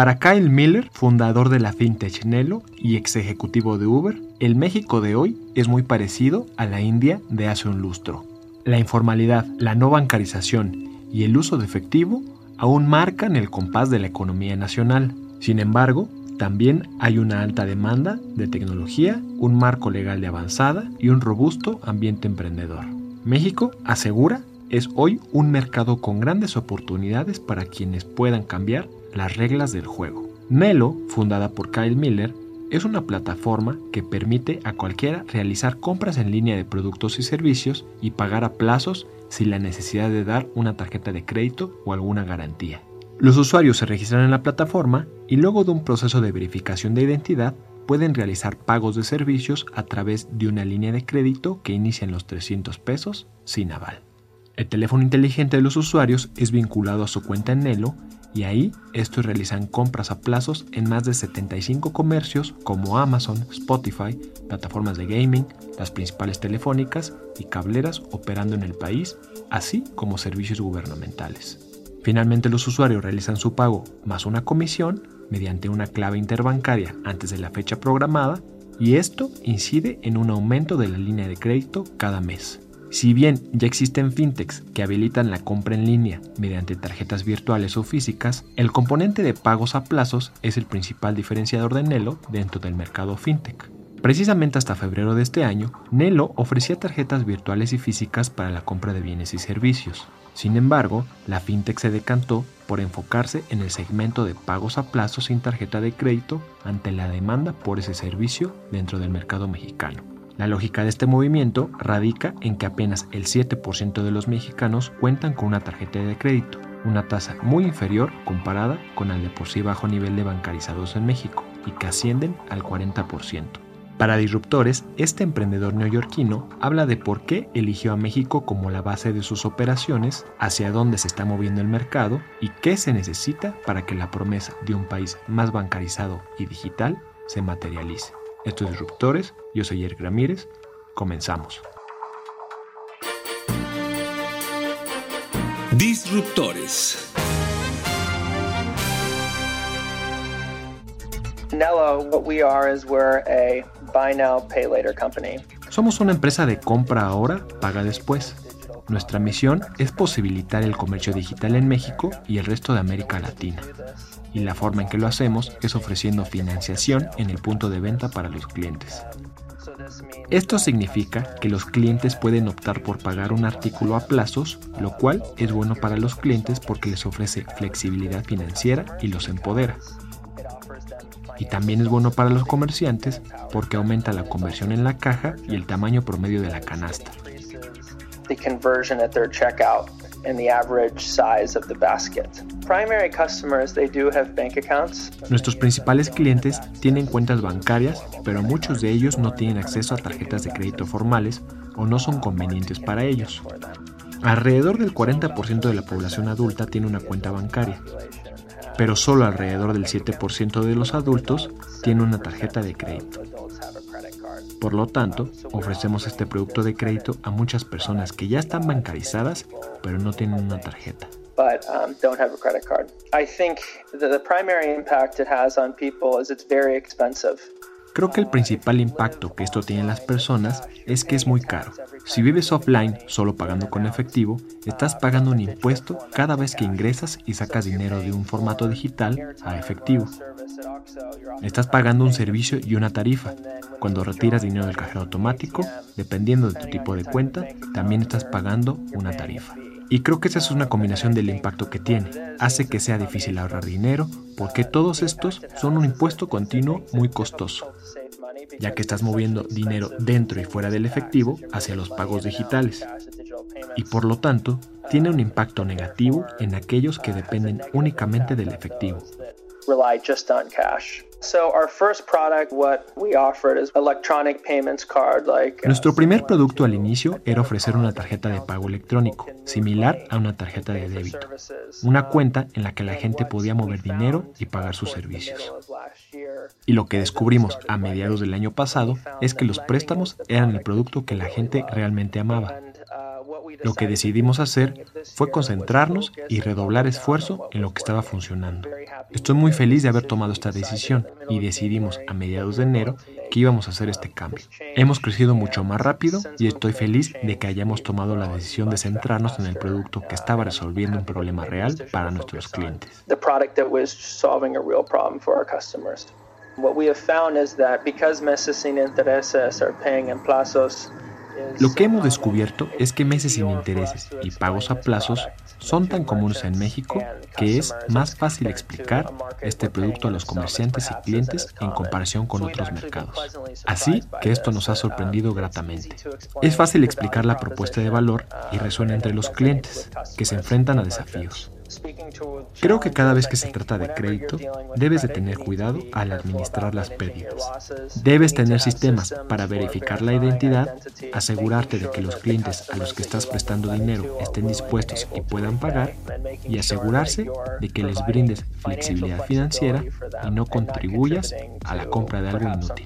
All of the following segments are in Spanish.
Para Kyle Miller, fundador de la fintech Nelo y ex ejecutivo de Uber, el México de hoy es muy parecido a la India de hace un lustro. La informalidad, la no bancarización y el uso de efectivo aún marcan el compás de la economía nacional. Sin embargo, también hay una alta demanda de tecnología, un marco legal de avanzada y un robusto ambiente emprendedor. México, asegura, es hoy un mercado con grandes oportunidades para quienes puedan cambiar las reglas del juego. Melo, fundada por Kyle Miller, es una plataforma que permite a cualquiera realizar compras en línea de productos y servicios y pagar a plazos sin la necesidad de dar una tarjeta de crédito o alguna garantía. Los usuarios se registran en la plataforma y luego de un proceso de verificación de identidad pueden realizar pagos de servicios a través de una línea de crédito que inicia en los 300 pesos sin aval. El teléfono inteligente de los usuarios es vinculado a su cuenta en Nelo y ahí estos realizan compras a plazos en más de 75 comercios como Amazon, Spotify, plataformas de gaming, las principales telefónicas y cableras operando en el país, así como servicios gubernamentales. Finalmente los usuarios realizan su pago más una comisión mediante una clave interbancaria antes de la fecha programada y esto incide en un aumento de la línea de crédito cada mes. Si bien ya existen fintechs que habilitan la compra en línea mediante tarjetas virtuales o físicas, el componente de pagos a plazos es el principal diferenciador de Nelo dentro del mercado fintech. Precisamente hasta febrero de este año, Nelo ofrecía tarjetas virtuales y físicas para la compra de bienes y servicios. Sin embargo, la fintech se decantó por enfocarse en el segmento de pagos a plazos sin tarjeta de crédito ante la demanda por ese servicio dentro del mercado mexicano. La lógica de este movimiento radica en que apenas el 7% de los mexicanos cuentan con una tarjeta de crédito, una tasa muy inferior comparada con el de por sí bajo nivel de bancarizados en México y que ascienden al 40%. Para Disruptores, este emprendedor neoyorquino habla de por qué eligió a México como la base de sus operaciones, hacia dónde se está moviendo el mercado y qué se necesita para que la promesa de un país más bancarizado y digital se materialice. Esto es Disruptores, yo soy Eric Ramírez, comenzamos. Disruptores. Nello, what we are is we're a buy now, pay later company. Somos una empresa de compra ahora, paga después. Nuestra misión es posibilitar el comercio digital en México y el resto de América Latina y la forma en que lo hacemos es ofreciendo financiación en el punto de venta para los clientes. Esto significa que los clientes pueden optar por pagar un artículo a plazos, lo cual es bueno para los clientes porque les ofrece flexibilidad financiera y los empodera. Y también es bueno para los comerciantes porque aumenta la conversión en la caja y el tamaño promedio de la canasta and the average size of the basket. Primary customers, they do have bank accounts. Nuestros principales clientes tienen cuentas bancarias, pero muchos de ellos no tienen acceso a tarjetas de crédito formales o no son convenientes para ellos. Alrededor del 40% de la población adulta tiene una cuenta bancaria, pero solo alrededor del 7% de los adultos tiene una tarjeta de crédito. Por lo tanto, ofrecemos este producto de crédito a muchas personas que ya están bancarizadas, pero no tienen una tarjeta. But um, don't have a credit card. I think the primary impact it has on people is it's very expensive. Creo que el principal impacto que esto tiene en las personas es que es muy caro. Si vives offline solo pagando con efectivo, estás pagando un impuesto cada vez que ingresas y sacas dinero de un formato digital a efectivo. Estás pagando un servicio y una tarifa. Cuando retiras dinero del cajero automático, dependiendo de tu tipo de cuenta, también estás pagando una tarifa. Y creo que esa es una combinación del impacto que tiene. Hace que sea difícil ahorrar dinero porque todos estos son un impuesto continuo muy costoso, ya que estás moviendo dinero dentro y fuera del efectivo hacia los pagos digitales. Y por lo tanto, tiene un impacto negativo en aquellos que dependen únicamente del efectivo. Rely just on cash. Nuestro primer producto al inicio era ofrecer una tarjeta de pago electrónico, similar a una tarjeta de débito. Una cuenta en la que la gente podía mover dinero y pagar sus servicios. Y lo que descubrimos a mediados del año pasado es que los préstamos eran el producto que la gente realmente amaba. Lo que decidimos hacer fue concentrarnos y redoblar esfuerzo en lo que estaba funcionando. Estoy muy feliz de haber tomado esta decisión y decidimos a mediados de enero que íbamos a hacer este cambio. Hemos crecido mucho más rápido y estoy feliz de que hayamos tomado la decisión de centrarnos en el producto que estaba resolviendo un problema real para nuestros clientes. What we have found is that because meses sin intereses are paying in plazos. Lo que hemos descubierto es que meses sin intereses y pagos a plazos son tan comunes en México que es más fácil explicar este producto a los comerciantes y clientes en comparación con otros mercados. Así que esto nos ha sorprendido gratamente. Es fácil explicar la propuesta de valor y resuena entre los clientes, que se enfrentan a desafíos. Creo que cada vez que se trata de crédito, debes de tener cuidado al administrar las pérdidas. Debes tener sistemas para verificar la identidad, asegurarte de que los clientes a los que estás prestando dinero estén dispuestos y puedan pagar, y asegurarse de que les brindes flexibilidad financiera y no contribuyas a la compra de algo inútil.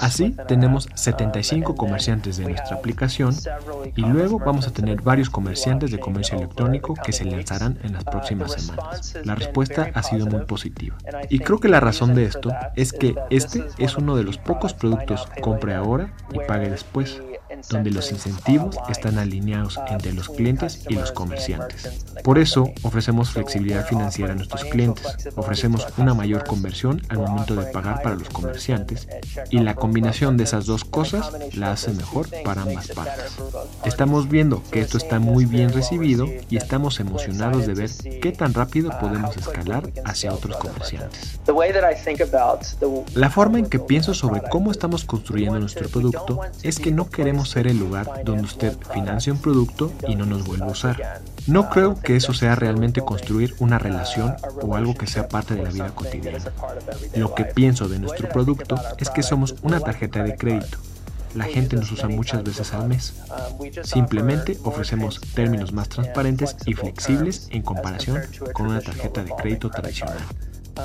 Así, tenemos 75 comerciantes de nuestra aplicación y luego vamos a tener varios comerciantes de comercio electrónico que se lanzarán en las próximas semanas. La respuesta ha sido muy positiva. Y creo que la razón de esto es que este es uno de los pocos productos compre ahora y pague después donde los incentivos están alineados entre los clientes y los comerciantes. Por eso ofrecemos flexibilidad financiera a nuestros clientes, ofrecemos una mayor conversión al momento de pagar para los comerciantes y la combinación de esas dos cosas la hace mejor para ambas partes. Estamos viendo que esto está muy bien recibido y estamos emocionados de ver qué tan rápido podemos escalar hacia otros comerciantes. La forma en que pienso sobre cómo estamos construyendo nuestro producto es que no queremos ser el lugar donde usted financia un producto y no nos vuelve a usar. No creo que eso sea realmente construir una relación o algo que sea parte de la vida cotidiana. Lo que pienso de nuestro producto es que somos una tarjeta de crédito. La gente nos usa muchas veces al mes. Simplemente ofrecemos términos más transparentes y flexibles en comparación con una tarjeta de crédito tradicional.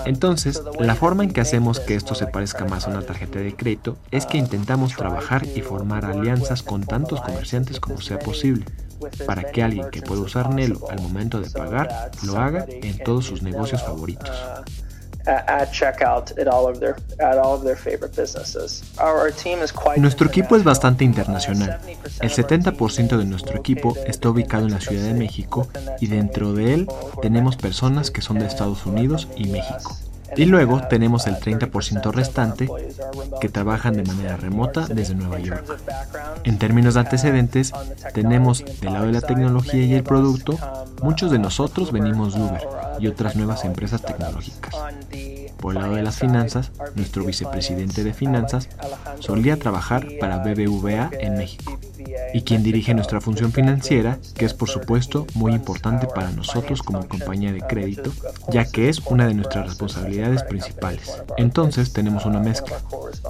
Entonces, la forma en que hacemos que esto se parezca más a una tarjeta de crédito es que intentamos trabajar y formar alianzas con tantos comerciantes como sea posible, para que alguien que pueda usar Nelo al momento de pagar lo haga en todos sus negocios favoritos. Nuestro equipo es bastante internacional. El 70% de nuestro equipo está ubicado en la Ciudad de México y dentro de él tenemos personas que son de Estados Unidos y México. Y luego tenemos el 30% restante que trabajan de manera remota desde Nueva York. En términos de antecedentes, tenemos del lado de la tecnología y el producto, muchos de nosotros venimos de Uber y otras nuevas empresas tecnológicas. Por el lado de las finanzas, nuestro vicepresidente de finanzas solía trabajar para BBVA en México y quien dirige nuestra función financiera, que es por supuesto muy importante para nosotros como compañía de crédito, ya que es una de nuestras responsabilidades principales. Entonces tenemos una mezcla.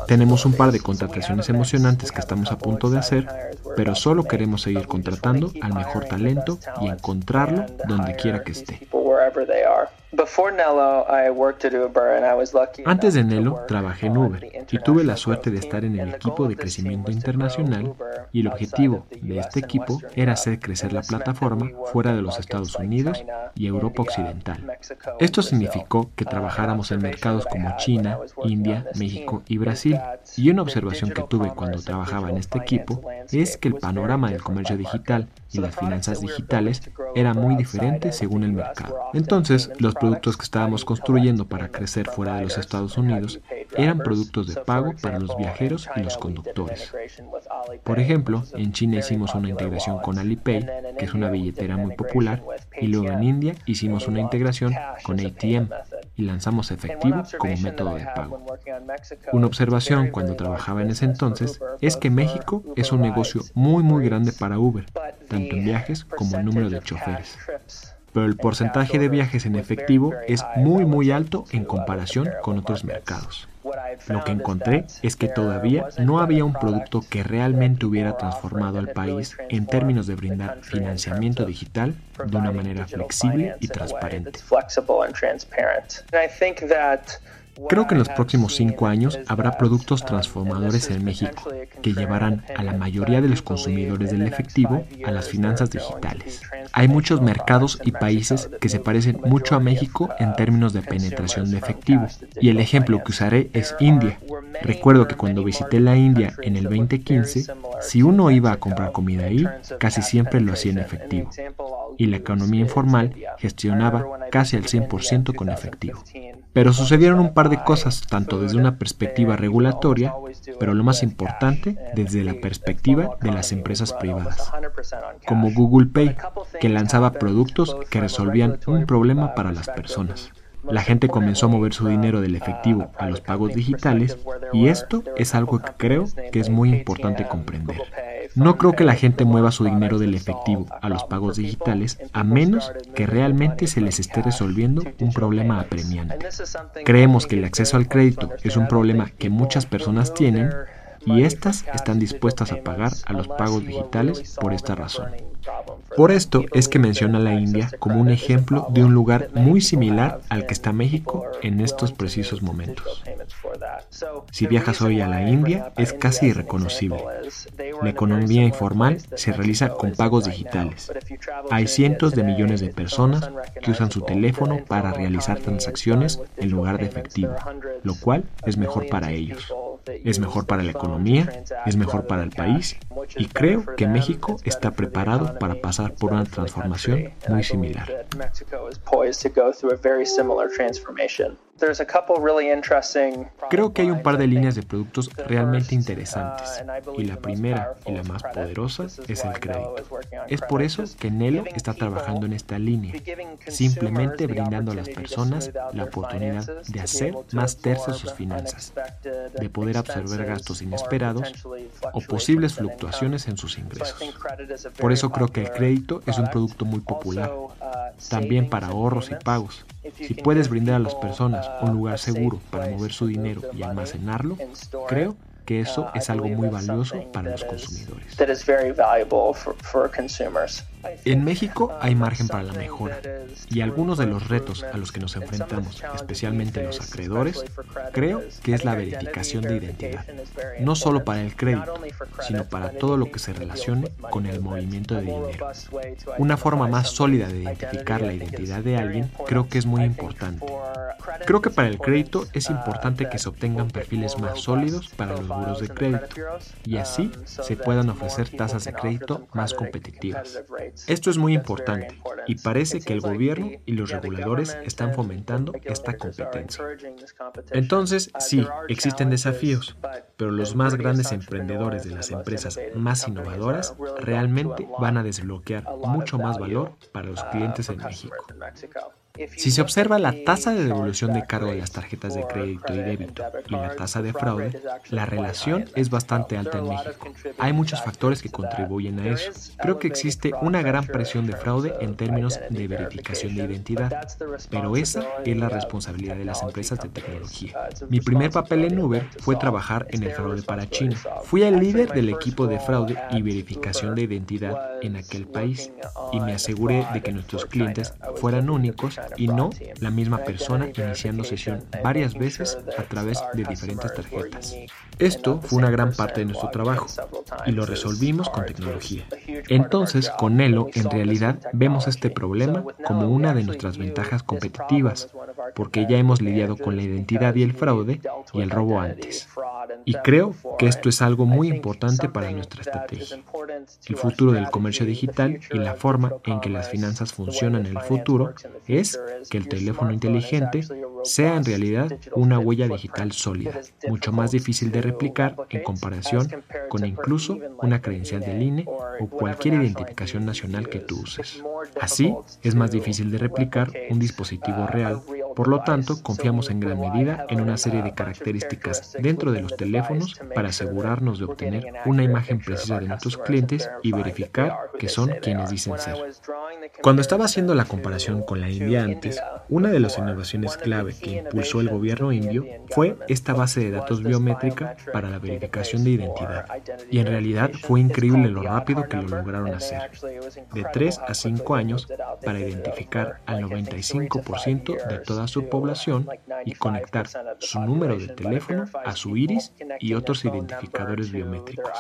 Tenemos un par de contrataciones emocionantes que estamos a punto de hacer, pero solo queremos seguir contratando al mejor talento y encontrarlo donde quiera que esté. Antes de Nelo trabajé en Uber y tuve la suerte de estar en el equipo de crecimiento internacional y el objetivo de este equipo era hacer crecer la plataforma fuera de los Estados Unidos y Europa Occidental. Esto significó que trabajáramos en mercados como China, India, México y Brasil. Y una observación que tuve cuando trabajaba en este equipo es que el panorama del comercio digital y las finanzas digitales era muy diferente según el mercado. Entonces, los productos que estábamos construyendo para crecer fuera de los Estados Unidos eran productos de pago para los viajeros y los conductores. Por ejemplo, en China hicimos una integración con Alipay, que es una billetera muy popular, y luego en India hicimos una integración con ATM. y lanzamos efectivo como método de pago. Una observación cuando trabajaba en ese entonces es que México es un negocio muy muy grande para Uber, tanto en viajes como en número de choferes pero el porcentaje de viajes en efectivo es muy muy alto en comparación con otros mercados. Lo que encontré es que todavía no había un producto que realmente hubiera transformado al país en términos de brindar financiamiento digital de una manera flexible y transparente. Creo que en los próximos cinco años habrá productos transformadores en México que llevarán a la mayoría de los consumidores del efectivo a las finanzas digitales. Hay muchos mercados y países que se parecen mucho a México en términos de penetración de efectivo, y el ejemplo que usaré es India. Recuerdo que cuando visité la India en el 2015, si uno iba a comprar comida ahí, casi siempre lo hacía en efectivo, y la economía informal gestionaba casi al 100% con efectivo. Pero sucedieron un par de cosas, tanto desde una perspectiva regulatoria, pero lo más importante, desde la perspectiva de las empresas privadas, como Google Pay, que lanzaba productos que resolvían un problema para las personas. La gente comenzó a mover su dinero del efectivo a los pagos digitales y esto es algo que creo que es muy importante comprender. No creo que la gente mueva su dinero del efectivo a los pagos digitales a menos que realmente se les esté resolviendo un problema apremiante. Creemos que el acceso al crédito es un problema que muchas personas tienen y estas están dispuestas a pagar a los pagos digitales por esta razón. Por esto es que menciona a la India como un ejemplo de un lugar muy similar al que está México en estos precisos momentos. Si viajas hoy a la India es casi irreconocible. La economía informal se realiza con pagos digitales. Hay cientos de millones de personas que usan su teléfono para realizar transacciones en lugar de efectivo, lo cual es mejor para ellos es mejor para la economía, es mejor para el país y creo que México está preparado para pasar por una transformación muy similar. Creo que hay un par de líneas de productos realmente interesantes y la primera y la más poderosa es el crédito. Es por eso que Nelo está trabajando en esta línea, simplemente brindando a las personas la oportunidad de hacer más tercias sus finanzas, de poder absorber gastos inesperados o posibles fluctuaciones en sus ingresos. Por eso creo que el crédito es un producto muy popular, también para ahorros y pagos. Si puedes brindar a las personas un lugar seguro para mover su dinero y almacenarlo, creo que eso es algo muy valioso para los consumidores. En México hay margen para la mejora y algunos de los retos a los que nos enfrentamos, especialmente los acreedores, creo que es la verificación de identidad, no solo para el crédito, sino para todo lo que se relacione con el movimiento de dinero. Una forma más sólida de identificar la identidad de alguien creo que es muy importante. Creo que para el crédito es importante que se obtengan perfiles más sólidos para los buros de crédito y así se puedan ofrecer tasas de crédito más competitivas. Esto es muy importante y parece que el gobierno y los reguladores están fomentando esta competencia. Entonces, sí, existen desafíos, pero los más grandes emprendedores de las empresas más innovadoras realmente van a desbloquear mucho más valor para los clientes en México. Si se observa la tasa de devolución de cargo de las tarjetas de crédito y débito y la tasa de fraude, la relación es bastante alta en México. Hay muchos factores que contribuyen a eso. Creo que existe una gran presión de fraude en términos de verificación de identidad, pero esa es la responsabilidad de las empresas de tecnología. Mi primer papel en Uber fue trabajar en el fraude para China. Fui el líder del equipo de fraude y verificación de identidad en aquel país y me aseguré de que nuestros clientes fueran únicos y no la misma persona iniciando sesión varias veces a través de diferentes tarjetas. Esto fue una gran parte de nuestro trabajo y lo resolvimos con tecnología. Entonces, con En realidad vemos este problema como una de nuestras ventajas competitivas, porque ya hemos lidiado con la identidad y el fraude y el robo antes. Y creo que esto es algo muy importante para nuestra estrategia. El futuro del comercio digital y la forma en que las finanzas funcionan en el futuro es que el teléfono inteligente sea en realidad una huella digital sólida, mucho más difícil de replicar en comparación con incluso una credencial del INE o cualquier identificación nacional que tú uses. Así, es más difícil de replicar un dispositivo real Por lo tanto, confiamos en gran medida en una serie de características dentro de los teléfonos para asegurarnos de obtener una imagen precisa de nuestros clientes y verificar que son quienes dicen ser. Cuando estaba haciendo la comparación con la India antes, una de las innovaciones clave que impulsó el gobierno indio fue esta base de datos biométrica para la verificación de identidad. Y en realidad fue increíble lo rápido que lo lograron hacer. De 3 a 5 años para identificar al 95% de su población y conectar su número de teléfono a su iris y otros identificadores biométricos.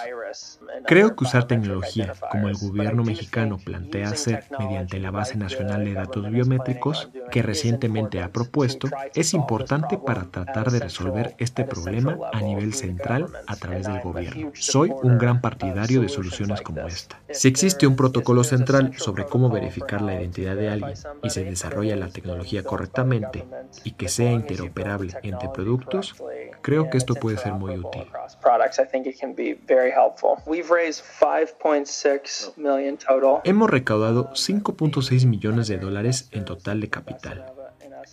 Creo que usar tecnología como el gobierno mexicano plantea hacer mediante la Base Nacional de Datos Biométricos que recientemente ha propuesto es importante para tratar de resolver este problema a nivel central a través del gobierno. Soy un gran partidario de soluciones como esta. Si existe un protocolo central sobre cómo verificar la identidad de alguien y se desarrolla la tecnología correctamente y que sea interoperable entre productos, creo que esto puede ser muy útil. Hemos recaudado 5.6 millones de dólares en total de capital.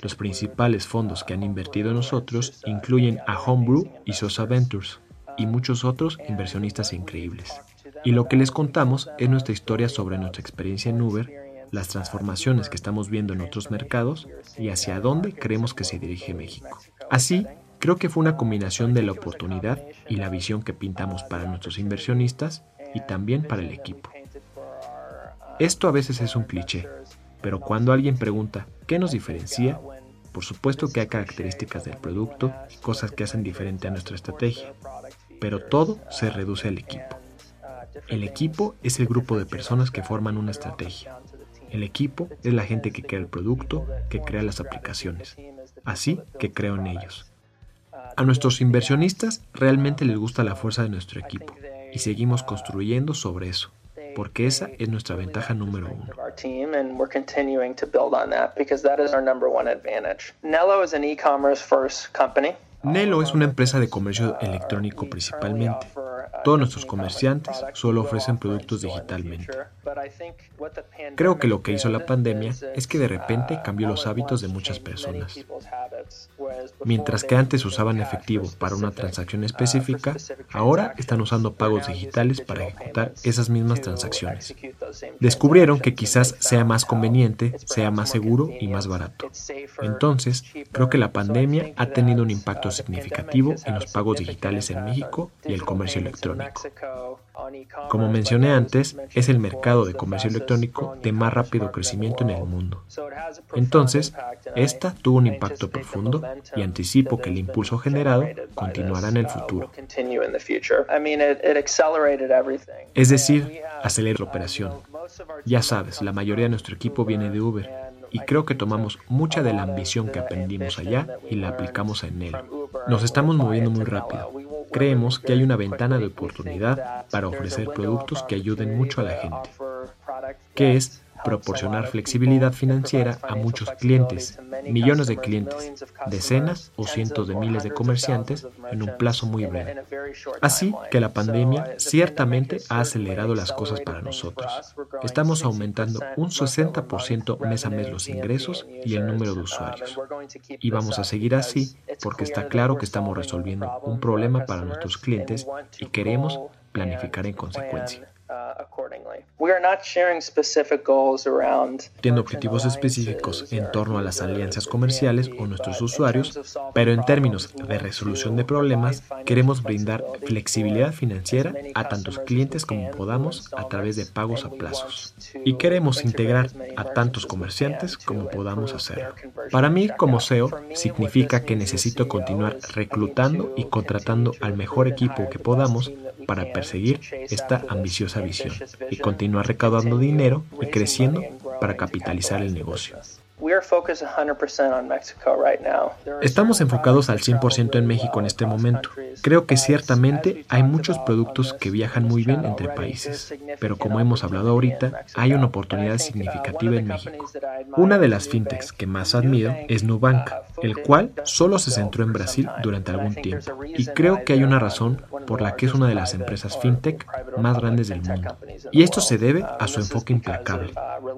Los principales fondos que han invertido en nosotros incluyen a Homebrew y Sosa Ventures y muchos otros inversionistas increíbles. Y lo que les contamos es nuestra historia sobre nuestra experiencia en Uber, las transformaciones que estamos viendo en otros mercados y hacia dónde creemos que se dirige México. Así, creo que fue una combinación de la oportunidad y la visión que pintamos para nuestros inversionistas y también para el equipo. Esto a veces es un cliché, pero cuando alguien pregunta ¿qué nos diferencia? Por supuesto que hay características del producto y cosas que hacen diferente a nuestra estrategia, pero todo se reduce al equipo. El equipo es el grupo de personas que forman una estrategia. El equipo es la gente que crea el producto, que crea las aplicaciones. Así que creo en ellos. A nuestros inversionistas realmente les gusta la fuerza de nuestro equipo y seguimos construyendo sobre eso, porque esa es nuestra ventaja número uno. Nelo es una empresa de comercio electrónico principalmente. Todos nuestros comerciantes solo ofrecen productos digitalmente. Creo que lo que hizo la pandemia es que de repente cambió los hábitos de muchas personas. Mientras que antes usaban efectivo para una transacción específica, ahora están usando pagos digitales para ejecutar esas mismas transacciones. Descubrieron que quizás sea más conveniente, sea más seguro y más barato. Entonces, creo que la pandemia ha tenido un impacto significativo en los pagos digitales en México y el comercio electrónico. Como mencioné antes, es el mercado de comercio electrónico de más rápido crecimiento en el mundo. Entonces, esta tuvo un impacto profundo y anticipo que el impulso generado continuará en el futuro. Es decir, acelera la operación. Ya sabes, la mayoría de nuestro equipo viene de Uber y creo que tomamos mucha de la ambición que aprendimos allá y la aplicamos en él. Nos estamos moviendo muy rápido creemos que hay una ventana de oportunidad para ofrecer productos que ayuden mucho a la gente, que es proporcionar flexibilidad financiera a muchos clientes, millones de clientes, decenas o cientos de miles de comerciantes en un plazo muy breve. Así que la pandemia ciertamente ha acelerado las cosas para nosotros. Estamos aumentando un 60% mes a mes los ingresos y el número de usuarios. Y vamos a seguir así porque está claro que estamos resolviendo un problema para nuestros clientes y queremos planificar en consecuencia. Tiene objetivos específicos en torno a las alianzas comerciales o nuestros usuarios, pero en términos de resolución de problemas, queremos brindar flexibilidad financiera a tantos clientes como podamos a través de pagos a plazos. Y queremos integrar a tantos comerciantes como podamos hacerlo. Para mí, como CEO, significa que necesito continuar reclutando y contratando al mejor equipo que podamos para perseguir esta ambiciosa visión y continuar recaudando dinero y creciendo para capitalizar el negocio. Estamos enfocados al 100% en México en este momento. Creo que ciertamente hay muchos productos que viajan muy bien entre países, pero como hemos hablado ahorita, hay una oportunidad significativa en México. Una de las fintechs que más admiro es Nubank, el cual solo se centró en Brasil durante algún tiempo, y creo que hay una razón por la que es una de las empresas fintech más grandes del mundo. Y esto se debe a su enfoque implacable.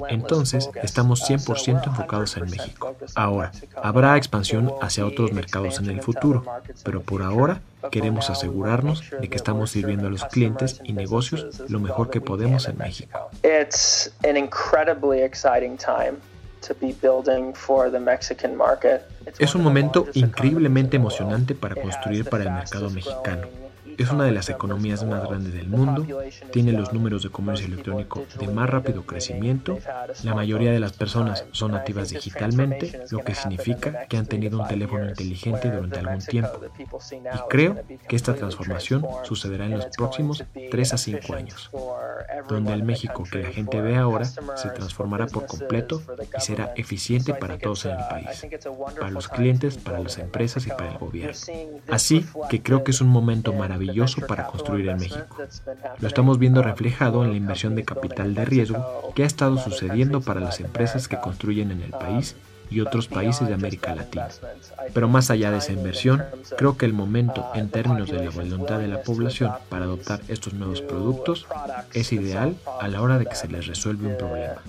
Entonces, estamos 100% enfocados en México. Ahora, habrá expansión hacia otros mercados en el futuro, pero por ahora queremos asegurarnos de que estamos sirviendo a los clientes y negocios lo mejor que podemos en México. Es un momento increíblemente emocionante para construir para el mercado mexicano es una de las economías más grandes del mundo, tiene los números de comercio electrónico de más rápido crecimiento, la mayoría de las personas son nativas digitalmente, lo que significa que han tenido un teléfono inteligente durante algún tiempo. Y creo que esta transformación sucederá en los próximos 3 a 5 años, donde el México que la gente ve ahora se transformará por completo y será eficiente para todos en el país, para los clientes, para las empresas y para el gobierno. Así que creo que es un momento maravilloso para construir en México. Lo estamos viendo reflejado en la inversión de capital de riesgo que ha estado sucediendo para las empresas que construyen en el país y otros países de América Latina. Pero más allá de esa inversión, creo que el momento en términos de la voluntad de la población para adoptar estos nuevos productos es ideal a la hora de que se les resuelve un problema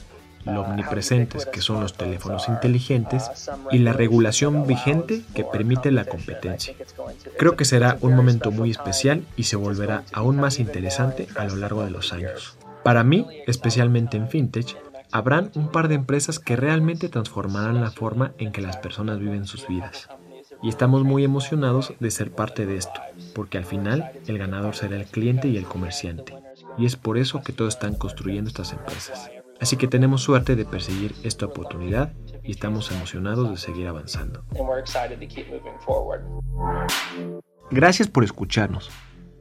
lo omnipresentes que son los teléfonos inteligentes y la regulación vigente que permite la competencia. Creo que será un momento muy especial y se volverá aún más interesante a lo largo de los años. Para mí, especialmente en FinTech, habrán un par de empresas que realmente transformarán la forma en que las personas viven sus vidas. Y estamos muy emocionados de ser parte de esto, porque al final el ganador será el cliente y el comerciante. Y es por eso que todos están construyendo estas empresas. Así que tenemos suerte de perseguir esta oportunidad y estamos emocionados de seguir avanzando. Gracias por escucharnos.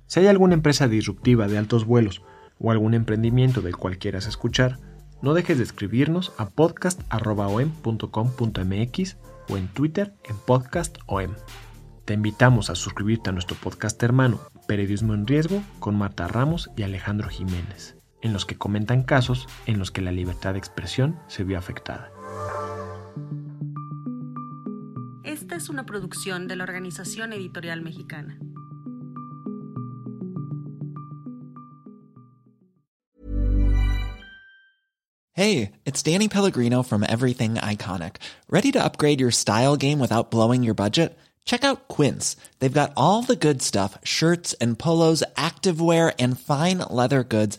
Si hay alguna empresa disruptiva de altos vuelos o algún emprendimiento del cual quieras escuchar, no dejes de escribirnos a podcast.om.com.mx o en Twitter en podcastom. Te invitamos a suscribirte a nuestro podcast hermano Periodismo en Riesgo con Marta Ramos y Alejandro Jiménez en los que comentan casos en los que la libertad de expresión se vio afectada. Esta es una producción de la Organización Editorial Mexicana. Hey, it's Danny Pellegrino from Everything Iconic. Ready to upgrade your style game without blowing your budget? Check out Quince. They've got all the good stuff shirts and polos, activewear, and fine leather goods